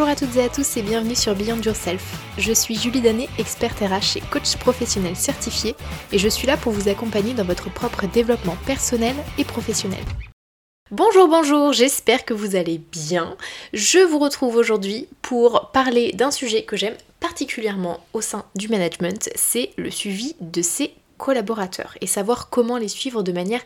Bonjour à toutes et à tous et bienvenue sur Beyond Yourself. Je suis Julie Danet, experte RH et coach professionnel certifié et je suis là pour vous accompagner dans votre propre développement personnel et professionnel. Bonjour, bonjour, j'espère que vous allez bien. Je vous retrouve aujourd'hui pour parler d'un sujet que j'aime particulièrement au sein du management, c'est le suivi de ces collaborateurs et savoir comment les suivre de manière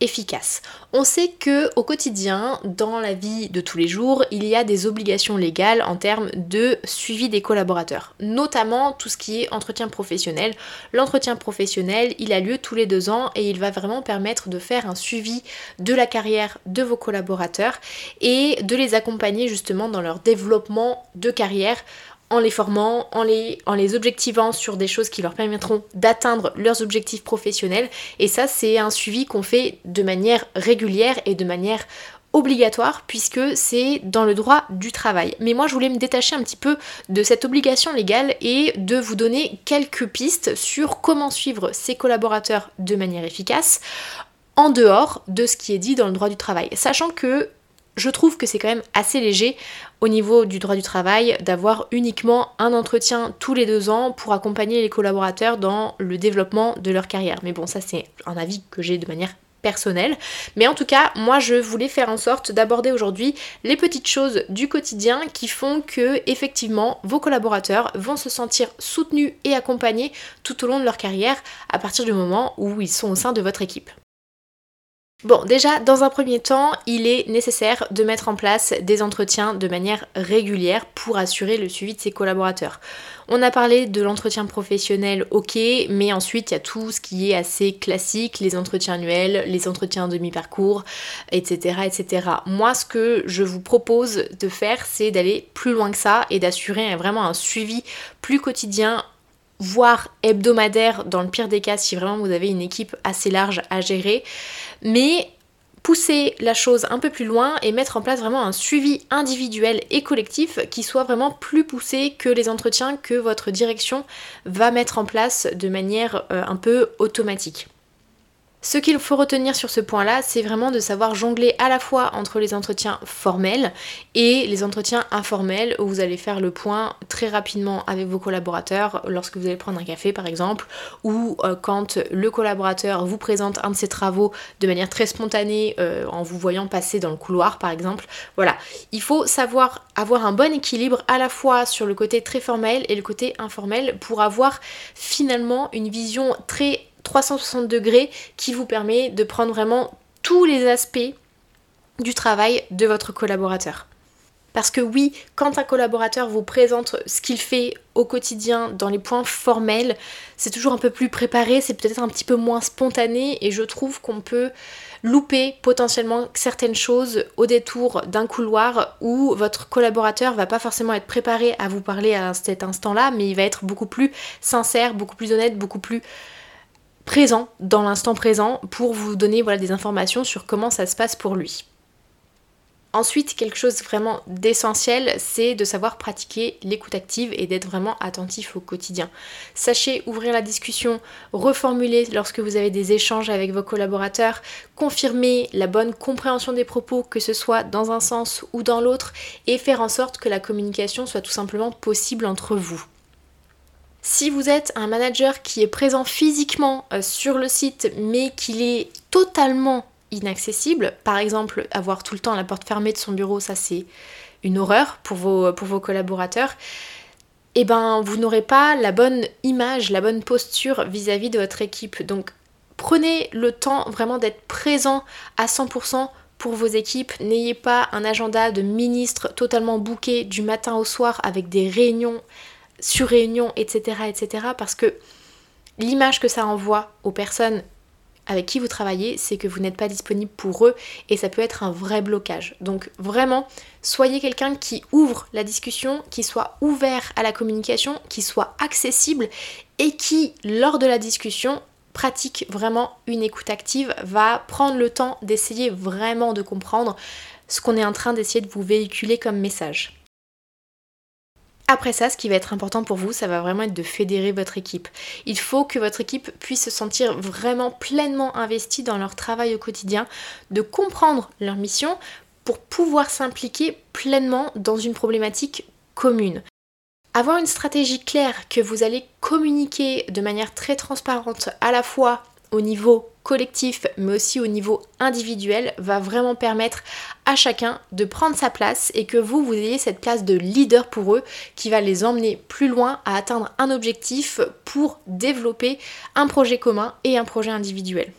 efficace. On sait que au quotidien, dans la vie de tous les jours, il y a des obligations légales en termes de suivi des collaborateurs, notamment tout ce qui est entretien professionnel. L'entretien professionnel, il a lieu tous les deux ans et il va vraiment permettre de faire un suivi de la carrière de vos collaborateurs et de les accompagner justement dans leur développement de carrière en les formant, en les, en les objectivant sur des choses qui leur permettront d'atteindre leurs objectifs professionnels. Et ça, c'est un suivi qu'on fait de manière régulière et de manière obligatoire puisque c'est dans le droit du travail. Mais moi je voulais me détacher un petit peu de cette obligation légale et de vous donner quelques pistes sur comment suivre ses collaborateurs de manière efficace en dehors de ce qui est dit dans le droit du travail. Sachant que je trouve que c'est quand même assez léger au niveau du droit du travail d'avoir uniquement un entretien tous les deux ans pour accompagner les collaborateurs dans le développement de leur carrière. Mais bon, ça c'est un avis que j'ai de manière personnelle. Mais en tout cas, moi je voulais faire en sorte d'aborder aujourd'hui les petites choses du quotidien qui font que effectivement vos collaborateurs vont se sentir soutenus et accompagnés tout au long de leur carrière à partir du moment où ils sont au sein de votre équipe. Bon, déjà, dans un premier temps, il est nécessaire de mettre en place des entretiens de manière régulière pour assurer le suivi de ses collaborateurs. On a parlé de l'entretien professionnel, ok, mais ensuite il y a tout ce qui est assez classique, les entretiens annuels, les entretiens demi-parcours, etc., etc. Moi, ce que je vous propose de faire, c'est d'aller plus loin que ça et d'assurer vraiment un suivi plus quotidien voire hebdomadaire dans le pire des cas si vraiment vous avez une équipe assez large à gérer. Mais pousser la chose un peu plus loin et mettre en place vraiment un suivi individuel et collectif qui soit vraiment plus poussé que les entretiens que votre direction va mettre en place de manière euh, un peu automatique. Ce qu'il faut retenir sur ce point-là, c'est vraiment de savoir jongler à la fois entre les entretiens formels et les entretiens informels où vous allez faire le point très rapidement avec vos collaborateurs lorsque vous allez prendre un café par exemple ou euh, quand le collaborateur vous présente un de ses travaux de manière très spontanée euh, en vous voyant passer dans le couloir par exemple. Voilà, il faut savoir avoir un bon équilibre à la fois sur le côté très formel et le côté informel pour avoir finalement une vision très 360 degrés qui vous permet de prendre vraiment tous les aspects du travail de votre collaborateur. Parce que oui, quand un collaborateur vous présente ce qu'il fait au quotidien dans les points formels, c'est toujours un peu plus préparé, c'est peut-être un petit peu moins spontané et je trouve qu'on peut louper potentiellement certaines choses au détour d'un couloir où votre collaborateur va pas forcément être préparé à vous parler à cet instant-là, mais il va être beaucoup plus sincère, beaucoup plus honnête, beaucoup plus présent dans l'instant présent pour vous donner voilà, des informations sur comment ça se passe pour lui. Ensuite, quelque chose vraiment d'essentiel, c'est de savoir pratiquer l'écoute active et d'être vraiment attentif au quotidien. Sachez ouvrir la discussion, reformuler lorsque vous avez des échanges avec vos collaborateurs, confirmer la bonne compréhension des propos, que ce soit dans un sens ou dans l'autre, et faire en sorte que la communication soit tout simplement possible entre vous. Si vous êtes un manager qui est présent physiquement euh, sur le site mais qu'il est totalement inaccessible, par exemple avoir tout le temps la porte fermée de son bureau, ça c'est une horreur pour vos, vos collaborateurs, et eh ben vous n'aurez pas la bonne image, la bonne posture vis-à-vis -vis de votre équipe. Donc prenez le temps vraiment d'être présent à 100% pour vos équipes. N'ayez pas un agenda de ministre totalement bouqué du matin au soir avec des réunions sur réunion, etc., etc. Parce que l'image que ça envoie aux personnes avec qui vous travaillez, c'est que vous n'êtes pas disponible pour eux et ça peut être un vrai blocage. Donc vraiment, soyez quelqu'un qui ouvre la discussion, qui soit ouvert à la communication, qui soit accessible et qui, lors de la discussion, pratique vraiment une écoute active, va prendre le temps d'essayer vraiment de comprendre ce qu'on est en train d'essayer de vous véhiculer comme message. Après ça, ce qui va être important pour vous, ça va vraiment être de fédérer votre équipe. Il faut que votre équipe puisse se sentir vraiment pleinement investie dans leur travail au quotidien, de comprendre leur mission pour pouvoir s'impliquer pleinement dans une problématique commune. Avoir une stratégie claire que vous allez communiquer de manière très transparente à la fois au niveau collectif mais aussi au niveau individuel va vraiment permettre à chacun de prendre sa place et que vous, vous ayez cette place de leader pour eux qui va les emmener plus loin à atteindre un objectif pour développer un projet commun et un projet individuel.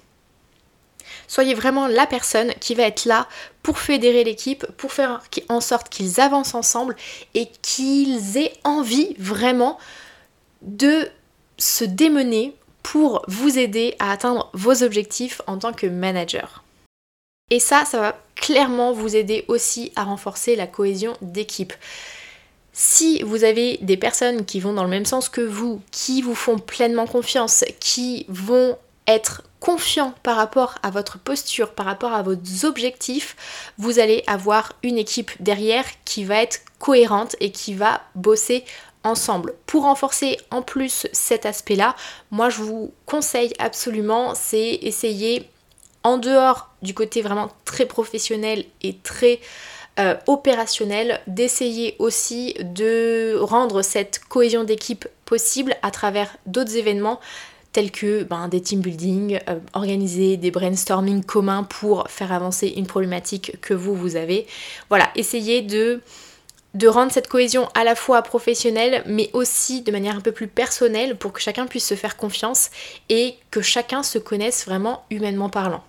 Soyez vraiment la personne qui va être là pour fédérer l'équipe, pour faire en sorte qu'ils avancent ensemble et qu'ils aient envie vraiment de se démener pour vous aider à atteindre vos objectifs en tant que manager. Et ça, ça va clairement vous aider aussi à renforcer la cohésion d'équipe. Si vous avez des personnes qui vont dans le même sens que vous, qui vous font pleinement confiance, qui vont être confiants par rapport à votre posture, par rapport à vos objectifs, vous allez avoir une équipe derrière qui va être cohérente et qui va bosser ensemble. Pour renforcer en plus cet aspect-là, moi je vous conseille absolument, c'est essayer en dehors du côté vraiment très professionnel et très euh, opérationnel, d'essayer aussi de rendre cette cohésion d'équipe possible à travers d'autres événements tels que ben, des team building, euh, organiser des brainstorming communs pour faire avancer une problématique que vous, vous avez. Voilà, essayez de de rendre cette cohésion à la fois professionnelle mais aussi de manière un peu plus personnelle pour que chacun puisse se faire confiance et que chacun se connaisse vraiment humainement parlant.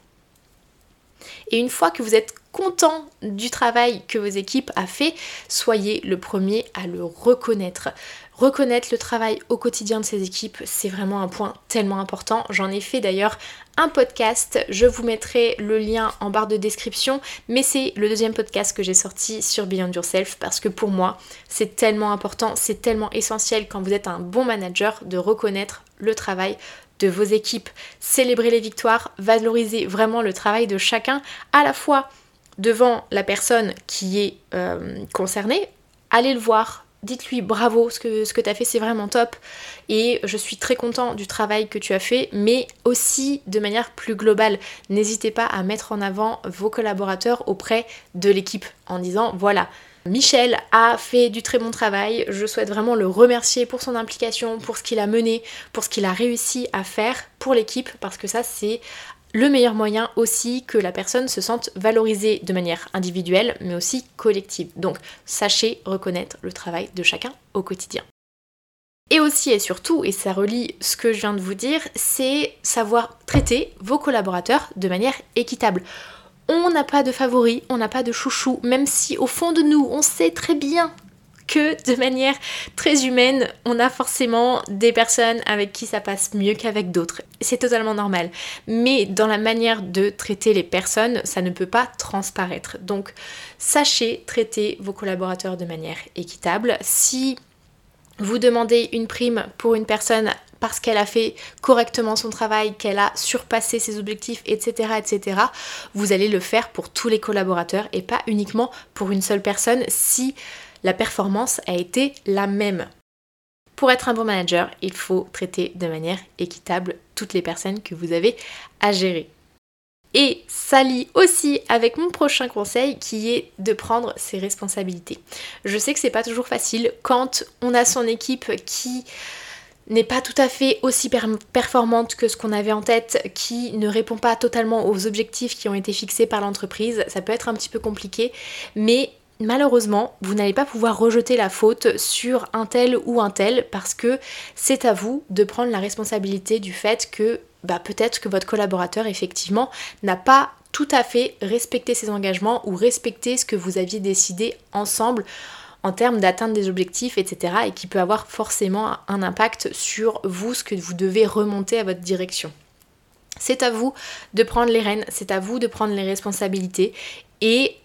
Et une fois que vous êtes content du travail que vos équipes a fait, soyez le premier à le reconnaître. Reconnaître le travail au quotidien de ces équipes, c'est vraiment un point tellement important. J'en ai fait d'ailleurs un podcast, je vous mettrai le lien en barre de description, mais c'est le deuxième podcast que j'ai sorti sur Beyond Yourself parce que pour moi, c'est tellement important, c'est tellement essentiel quand vous êtes un bon manager de reconnaître le travail de vos équipes, célébrer les victoires, valoriser vraiment le travail de chacun, à la fois devant la personne qui est euh, concernée, allez le voir, dites-lui bravo, ce que, ce tu as fait c'est vraiment top et je suis très content du travail que tu as fait, mais aussi de manière plus globale. N'hésitez pas à mettre en avant vos collaborateurs auprès de l'équipe en disant voilà. Michel a fait du très bon travail, je souhaite vraiment le remercier pour son implication, pour ce qu'il a mené, pour ce qu'il a réussi à faire pour l'équipe, parce que ça c'est le meilleur moyen aussi que la personne se sente valorisée de manière individuelle mais aussi collective. Donc sachez reconnaître le travail de chacun au quotidien. Et aussi et surtout, et ça relie ce que je viens de vous dire, c'est savoir traiter vos collaborateurs de manière équitable. On n'a pas de favoris, on n'a pas de chouchou, même si au fond de nous, on sait très bien que de manière très humaine, on a forcément des personnes avec qui ça passe mieux qu'avec d'autres. C'est totalement normal. Mais dans la manière de traiter les personnes, ça ne peut pas transparaître. Donc sachez traiter vos collaborateurs de manière équitable. Si vous demandez une prime pour une personne parce qu'elle a fait correctement son travail, qu'elle a surpassé ses objectifs, etc., etc., vous allez le faire pour tous les collaborateurs et pas uniquement pour une seule personne si la performance a été la même. Pour être un bon manager, il faut traiter de manière équitable toutes les personnes que vous avez à gérer. Et ça lie aussi avec mon prochain conseil qui est de prendre ses responsabilités. Je sais que c'est pas toujours facile quand on a son équipe qui n'est pas tout à fait aussi performante que ce qu'on avait en tête, qui ne répond pas totalement aux objectifs qui ont été fixés par l'entreprise. Ça peut être un petit peu compliqué, mais malheureusement, vous n'allez pas pouvoir rejeter la faute sur un tel ou un tel parce que c'est à vous de prendre la responsabilité du fait que bah, peut-être que votre collaborateur effectivement n'a pas tout à fait respecté ses engagements ou respecté ce que vous aviez décidé ensemble en termes d'atteinte des objectifs, etc. et qui peut avoir forcément un impact sur vous, ce que vous devez remonter à votre direction. C'est à vous de prendre les rênes, c'est à vous de prendre les responsabilités et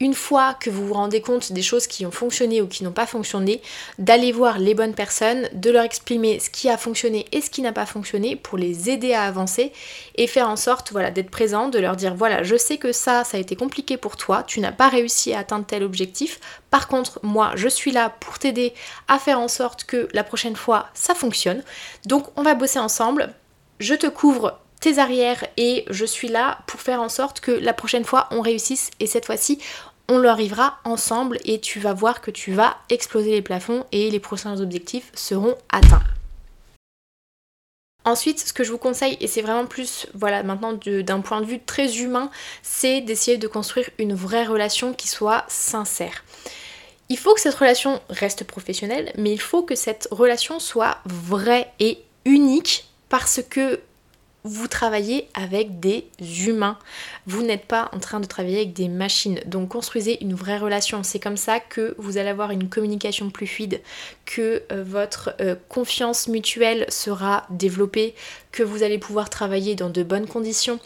une fois que vous vous rendez compte des choses qui ont fonctionné ou qui n'ont pas fonctionné, d'aller voir les bonnes personnes, de leur exprimer ce qui a fonctionné et ce qui n'a pas fonctionné pour les aider à avancer et faire en sorte voilà, d'être présent, de leur dire voilà, je sais que ça, ça a été compliqué pour toi, tu n'as pas réussi à atteindre tel objectif. Par contre, moi, je suis là pour t'aider à faire en sorte que la prochaine fois, ça fonctionne. Donc, on va bosser ensemble. Je te couvre tes arrières et je suis là pour faire en sorte que la prochaine fois on réussisse et cette fois-ci on le arrivera ensemble et tu vas voir que tu vas exploser les plafonds et les prochains objectifs seront atteints. Ensuite, ce que je vous conseille, et c'est vraiment plus, voilà, maintenant d'un point de vue très humain, c'est d'essayer de construire une vraie relation qui soit sincère. Il faut que cette relation reste professionnelle, mais il faut que cette relation soit vraie et unique parce que vous travaillez avec des humains. Vous n'êtes pas en train de travailler avec des machines. Donc construisez une vraie relation. C'est comme ça que vous allez avoir une communication plus fluide, que euh, votre euh, confiance mutuelle sera développée, que vous allez pouvoir travailler dans de bonnes conditions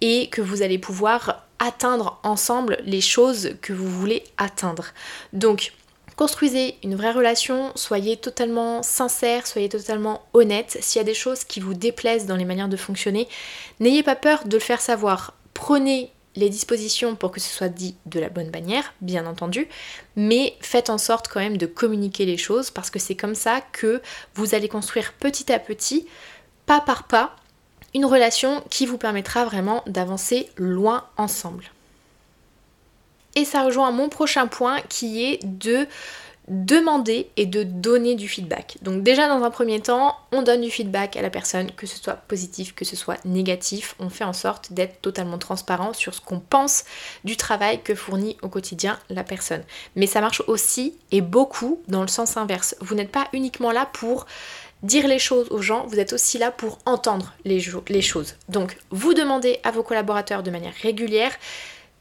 et que vous allez pouvoir atteindre ensemble les choses que vous voulez atteindre. Donc Construisez une vraie relation, soyez totalement sincère, soyez totalement honnête. S'il y a des choses qui vous déplaisent dans les manières de fonctionner, n'ayez pas peur de le faire savoir. Prenez les dispositions pour que ce soit dit de la bonne manière, bien entendu, mais faites en sorte quand même de communiquer les choses parce que c'est comme ça que vous allez construire petit à petit, pas par pas, une relation qui vous permettra vraiment d'avancer loin ensemble. Et ça rejoint mon prochain point qui est de demander et de donner du feedback. Donc déjà dans un premier temps, on donne du feedback à la personne, que ce soit positif, que ce soit négatif. On fait en sorte d'être totalement transparent sur ce qu'on pense du travail que fournit au quotidien la personne. Mais ça marche aussi et beaucoup dans le sens inverse. Vous n'êtes pas uniquement là pour dire les choses aux gens, vous êtes aussi là pour entendre les, les choses. Donc vous demandez à vos collaborateurs de manière régulière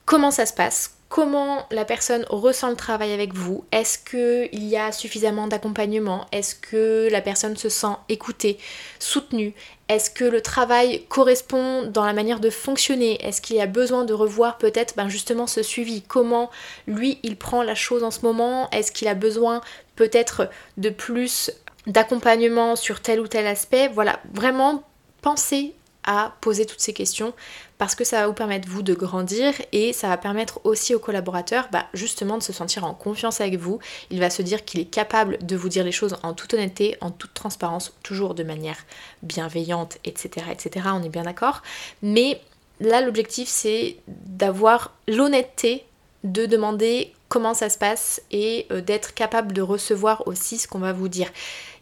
comment ça se passe, comment la personne ressent le travail avec vous. Est-ce qu'il y a suffisamment d'accompagnement? Est-ce que la personne se sent écoutée, soutenue? Est-ce que le travail correspond dans la manière de fonctionner? Est-ce qu'il y a besoin de revoir peut-être ben justement ce suivi? Comment lui il prend la chose en ce moment? Est-ce qu'il a besoin peut-être de plus d'accompagnement sur tel ou tel aspect? Voilà, vraiment pensez à poser toutes ces questions parce que ça va vous permettre vous de grandir et ça va permettre aussi aux collaborateurs bah, justement de se sentir en confiance avec vous. Il va se dire qu'il est capable de vous dire les choses en toute honnêteté, en toute transparence, toujours de manière bienveillante, etc. etc. On est bien d'accord. Mais là l'objectif c'est d'avoir l'honnêteté de demander comment ça se passe et euh, d'être capable de recevoir aussi ce qu'on va vous dire.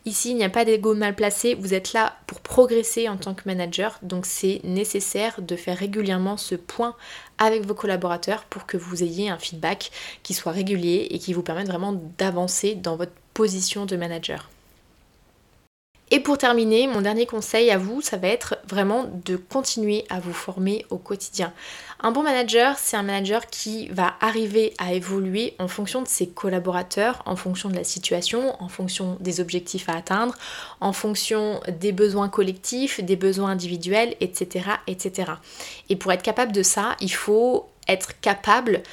Ici, il n'y a pas d'ego mal placé, vous êtes là pour progresser en tant que manager, donc c'est nécessaire de faire régulièrement ce point avec vos collaborateurs pour que vous ayez un feedback qui soit régulier et qui vous permette vraiment d'avancer dans votre position de manager. Et pour terminer, mon dernier conseil à vous, ça va être vraiment de continuer à vous former au quotidien. Un bon manager, c'est un manager qui va arriver à évoluer en fonction de ses collaborateurs, en fonction de la situation, en fonction des objectifs à atteindre, en fonction des besoins collectifs, des besoins individuels, etc. etc. Et pour être capable de ça, il faut être capable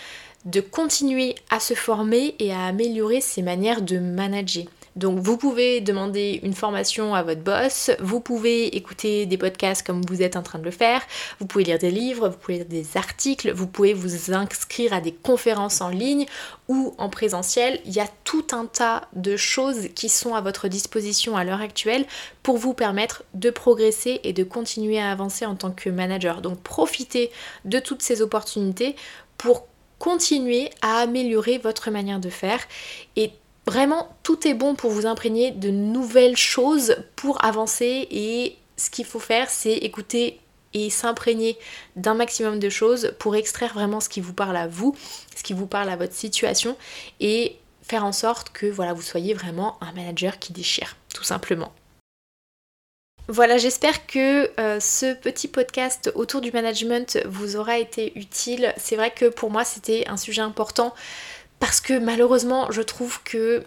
de continuer à se former et à améliorer ses manières de manager. Donc vous pouvez demander une formation à votre boss, vous pouvez écouter des podcasts comme vous êtes en train de le faire, vous pouvez lire des livres, vous pouvez lire des articles, vous pouvez vous inscrire à des conférences en ligne ou en présentiel. Il y a tout un tas de choses qui sont à votre disposition à l'heure actuelle pour vous permettre de progresser et de continuer à avancer en tant que manager. Donc profitez de toutes ces opportunités pour continuer à améliorer votre manière de faire et Vraiment, tout est bon pour vous imprégner de nouvelles choses pour avancer et ce qu'il faut faire, c'est écouter et s'imprégner d'un maximum de choses pour extraire vraiment ce qui vous parle à vous, ce qui vous parle à votre situation et faire en sorte que voilà, vous soyez vraiment un manager qui déchire, tout simplement. Voilà, j'espère que euh, ce petit podcast autour du management vous aura été utile. C'est vrai que pour moi c'était un sujet important parce que malheureusement, je trouve que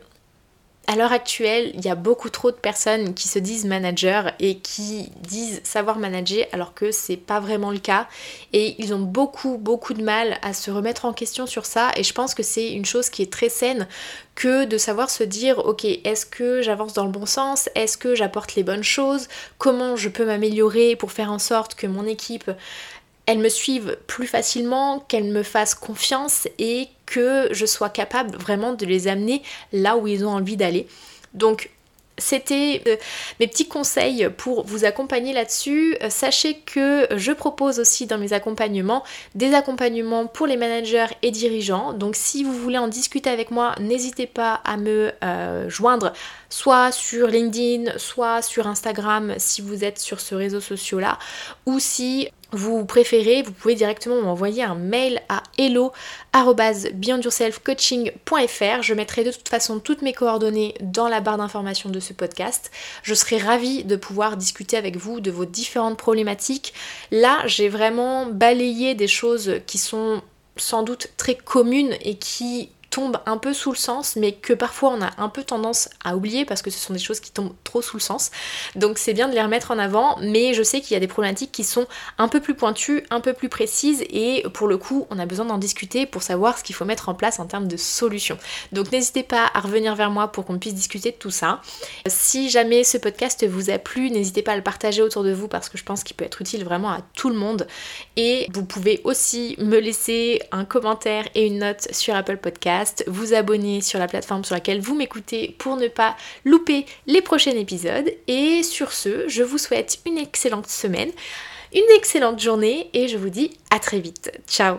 à l'heure actuelle, il y a beaucoup trop de personnes qui se disent manager et qui disent savoir manager alors que c'est pas vraiment le cas. Et ils ont beaucoup beaucoup de mal à se remettre en question sur ça. Et je pense que c'est une chose qui est très saine que de savoir se dire ok est-ce que j'avance dans le bon sens? Est-ce que j'apporte les bonnes choses? Comment je peux m'améliorer pour faire en sorte que mon équipe elle me suive plus facilement, qu'elle me fasse confiance et que je sois capable vraiment de les amener là où ils ont envie d'aller. Donc C'était euh, mes petits conseils pour vous accompagner là-dessus. Euh, sachez que je propose aussi dans mes accompagnements des accompagnements pour les managers et dirigeants. Donc si vous voulez en discuter avec moi, n'hésitez pas à me euh, joindre soit sur LinkedIn, soit sur Instagram si vous êtes sur ce réseau social là, ou si vous préférez, vous pouvez directement m'envoyer un mail à hello@beyondyourselfcoaching.fr. Je mettrai de toute façon toutes mes coordonnées dans la barre d'information de ce podcast. Je serai ravie de pouvoir discuter avec vous de vos différentes problématiques. Là, j'ai vraiment balayé des choses qui sont sans doute très communes et qui tombent un peu sous le sens, mais que parfois on a un peu tendance à oublier parce que ce sont des choses qui tombent trop sous le sens. Donc c'est bien de les remettre en avant, mais je sais qu'il y a des problématiques qui sont un peu plus pointues, un peu plus précises, et pour le coup, on a besoin d'en discuter pour savoir ce qu'il faut mettre en place en termes de solutions. Donc n'hésitez pas à revenir vers moi pour qu'on puisse discuter de tout ça. Si jamais ce podcast vous a plu, n'hésitez pas à le partager autour de vous parce que je pense qu'il peut être utile vraiment à tout le monde. Et vous pouvez aussi me laisser un commentaire et une note sur Apple Vous abonner sur la plateforme sur laquelle vous m'écoutez pour ne pas louper les prochains épisodes. Et sur ce, je vous souhaite une excellente semaine, une excellente journée et je vous dis à très vite. Ciao